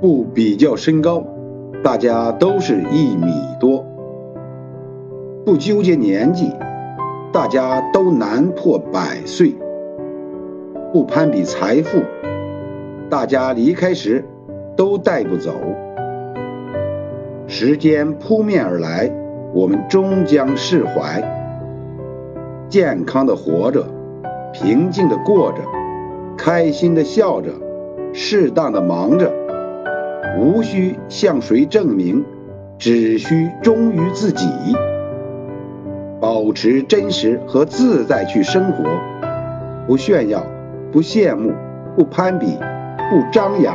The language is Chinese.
不比较身高，大家都是一米多；不纠结年纪，大家都难破百岁；不攀比财富，大家离开时都带不走。时间扑面而来，我们终将释怀。健康的活着，平静的过着，开心的笑着，适当的忙着。无需向谁证明，只需忠于自己，保持真实和自在去生活，不炫耀，不羡慕，不攀比，不张扬。